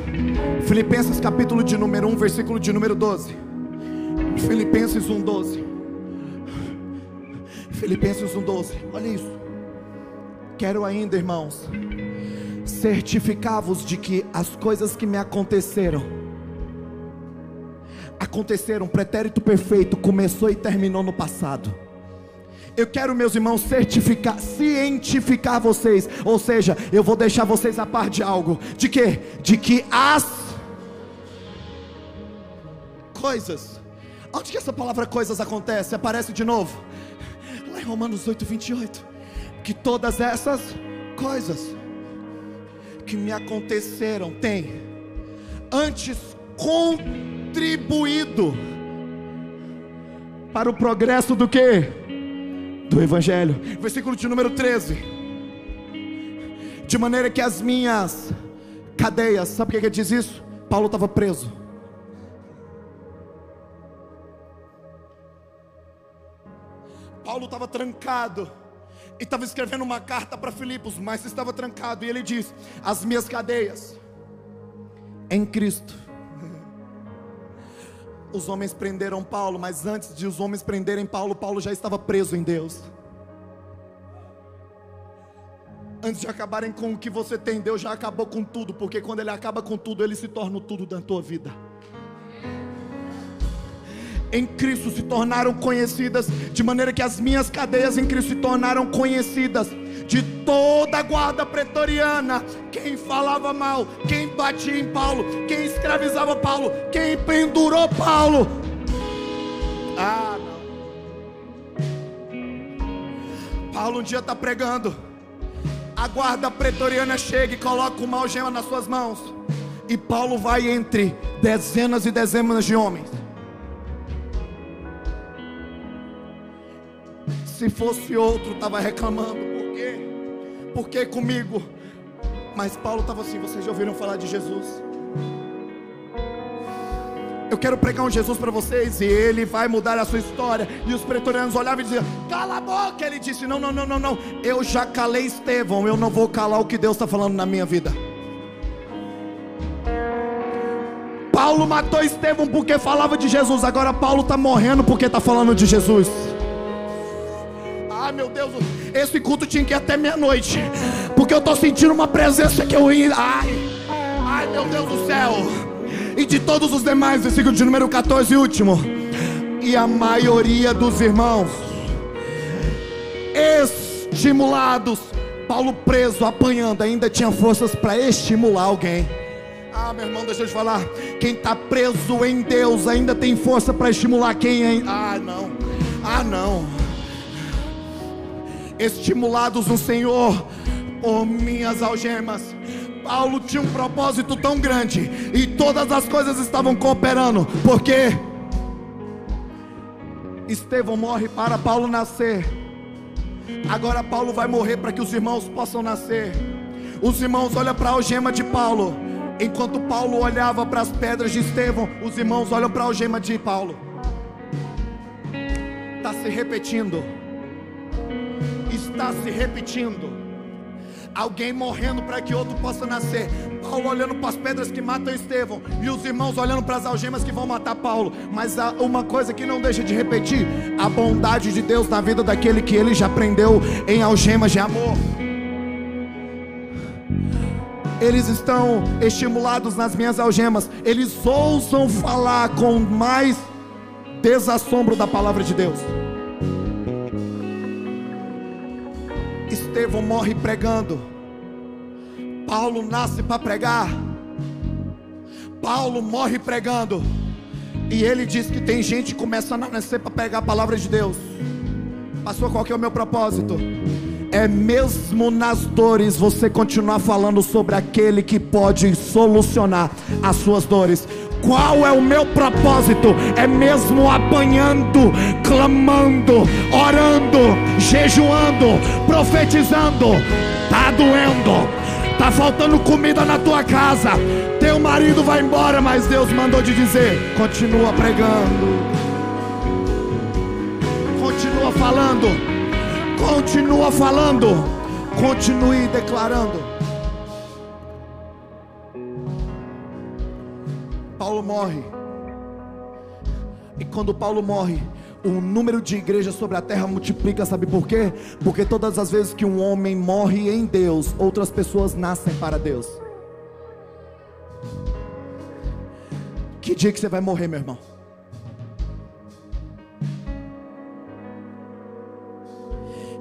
Filipenses capítulo de número 1, versículo de número 12. Filipenses 1, 12. Filipenses 1, 12. Olha isso. Quero ainda, irmãos, certificar-vos de que as coisas que me aconteceram, aconteceram, pretérito perfeito, começou e terminou no passado. Eu quero, meus irmãos, certificar, cientificar vocês. Ou seja, eu vou deixar vocês a par de algo. De quê? De que as coisas. Onde que essa palavra coisas acontece? Aparece de novo. Romanos 8, 28. Que todas essas coisas que me aconteceram têm antes contribuído para o progresso do que? Do Evangelho. Versículo de número 13. De maneira que as minhas cadeias, sabe o que, que diz isso? Paulo estava preso. Paulo estava trancado e estava escrevendo uma carta para Filipos, mas estava trancado. E ele diz: As minhas cadeias em Cristo. Os homens prenderam Paulo, mas antes de os homens prenderem Paulo, Paulo já estava preso em Deus. Antes de acabarem com o que você tem, Deus já acabou com tudo, porque quando Ele acaba com tudo, Ele se torna o tudo da tua vida em Cristo se tornaram conhecidas, de maneira que as minhas cadeias em Cristo se tornaram conhecidas de toda a guarda pretoriana, quem falava mal, quem batia em Paulo, quem escravizava Paulo, quem pendurou Paulo. Ah, não. Paulo um dia está pregando, a guarda pretoriana chega e coloca uma algema nas suas mãos, e Paulo vai entre dezenas e dezenas de homens Se fosse outro, estava reclamando. Por quê? Porque comigo Mas Paulo estava assim, vocês já ouviram falar de Jesus? Eu quero pregar um Jesus para vocês e ele vai mudar a sua história. E os pretorianos olhavam e diziam: Cala a boca. Ele disse: Não, não, não, não, não. Eu já calei Estevão. Eu não vou calar o que Deus está falando na minha vida. Paulo matou Estevão porque falava de Jesus. Agora Paulo está morrendo porque está falando de Jesus. Meu Deus, esse culto tinha que ir até meia-noite. Porque eu estou sentindo uma presença que eu ia. Ai, ai meu Deus do céu e de todos os demais, versículo de número 14 e último. E a maioria dos irmãos, estimulados, Paulo preso, apanhando, ainda tinha forças para estimular alguém. Ah, meu irmão, deixa eu te falar. Quem está preso em Deus ainda tem força para estimular quem é. Ah, não. Ah, não. Estimulados no Senhor por minhas algemas Paulo tinha um propósito tão grande e todas as coisas estavam cooperando, porque Estevão morre para Paulo nascer. Agora Paulo vai morrer para que os irmãos possam nascer. Os irmãos olham para a algema de Paulo. Enquanto Paulo olhava para as pedras de Estevão, os irmãos olham para a algema de Paulo. Está se repetindo. Está se repetindo alguém morrendo para que outro possa nascer. Paulo olhando para as pedras que matam Estevão e os irmãos olhando para as algemas que vão matar Paulo. Mas há uma coisa que não deixa de repetir: a bondade de Deus na vida daquele que ele já prendeu em algemas de amor. Eles estão estimulados nas minhas algemas, eles ousam falar com mais desassombro da palavra de Deus. Estevão morre pregando. Paulo nasce para pregar. Paulo morre pregando. E ele diz que tem gente começando a nascer para pregar a palavra de Deus. Passou qual que é o meu propósito? É mesmo nas dores você continuar falando sobre aquele que pode solucionar as suas dores. Qual é o meu propósito? É mesmo apanhando, clamando, orando, jejuando, profetizando. Tá doendo, tá faltando comida na tua casa. Teu marido vai embora, mas Deus mandou te dizer: continua pregando, continua falando, continua falando, continue declarando. Paulo morre. E quando Paulo morre, o número de igrejas sobre a terra multiplica, sabe por quê? Porque todas as vezes que um homem morre em Deus, outras pessoas nascem para Deus. Que dia que você vai morrer, meu irmão?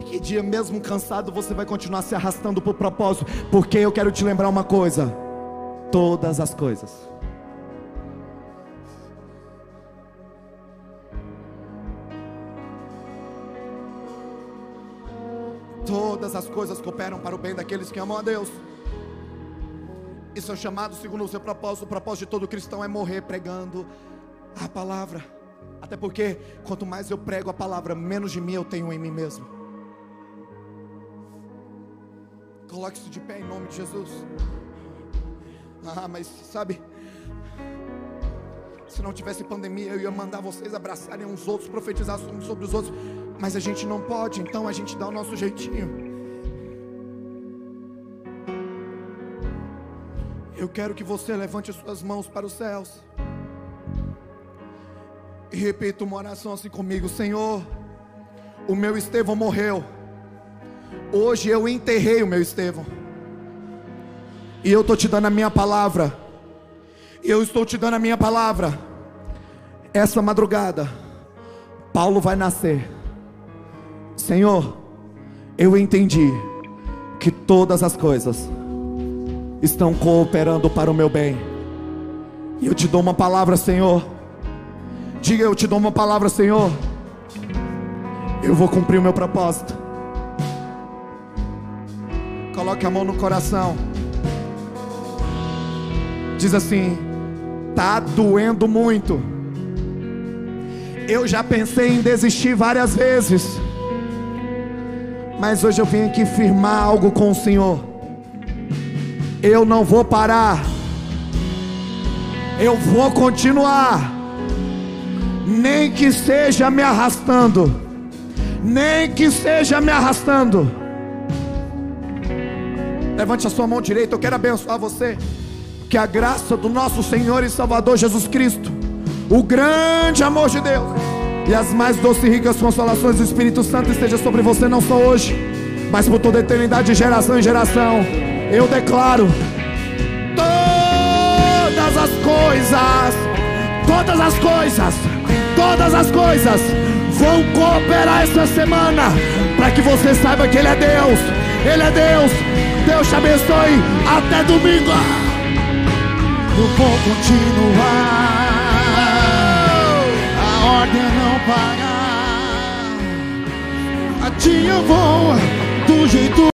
Que dia mesmo cansado você vai continuar se arrastando por propósito? Porque eu quero te lembrar uma coisa: todas as coisas Todas as coisas cooperam para o bem daqueles que amam a Deus. E são chamados segundo o seu propósito. O propósito de todo cristão é morrer pregando a palavra. Até porque, quanto mais eu prego a palavra, menos de mim eu tenho em mim mesmo. Coloque-se de pé em nome de Jesus. Ah, mas sabe, se não tivesse pandemia, eu ia mandar vocês abraçarem uns outros, profetizar sobre os outros mas a gente não pode, então a gente dá o nosso jeitinho. Eu quero que você levante suas mãos para os céus e repita uma oração assim comigo: Senhor, o meu Estevão morreu. Hoje eu enterrei o meu Estevão. E eu estou te dando a minha palavra. Eu estou te dando a minha palavra. Essa madrugada, Paulo vai nascer. Senhor, eu entendi que todas as coisas estão cooperando para o meu bem. E eu te dou uma palavra, Senhor. Diga, eu te dou uma palavra, Senhor. Eu vou cumprir o meu propósito. Coloque a mão no coração. Diz assim: tá doendo muito. Eu já pensei em desistir várias vezes. Mas hoje eu vim aqui firmar algo com o Senhor. Eu não vou parar. Eu vou continuar. Nem que seja me arrastando. Nem que seja me arrastando. Levante a sua mão direita, eu quero abençoar você. Que a graça do nosso Senhor e Salvador Jesus Cristo, o grande amor de Deus e as mais doces e ricas consolações do Espírito Santo esteja sobre você não só hoje, mas por toda a eternidade, de geração em geração. Eu declaro todas as coisas, todas as coisas, todas as coisas vão cooperar esta semana para que você saiba que Ele é Deus, Ele é Deus. Deus te abençoe. Até domingo. Eu vou continuar. Parar. A ti eu vou do jeito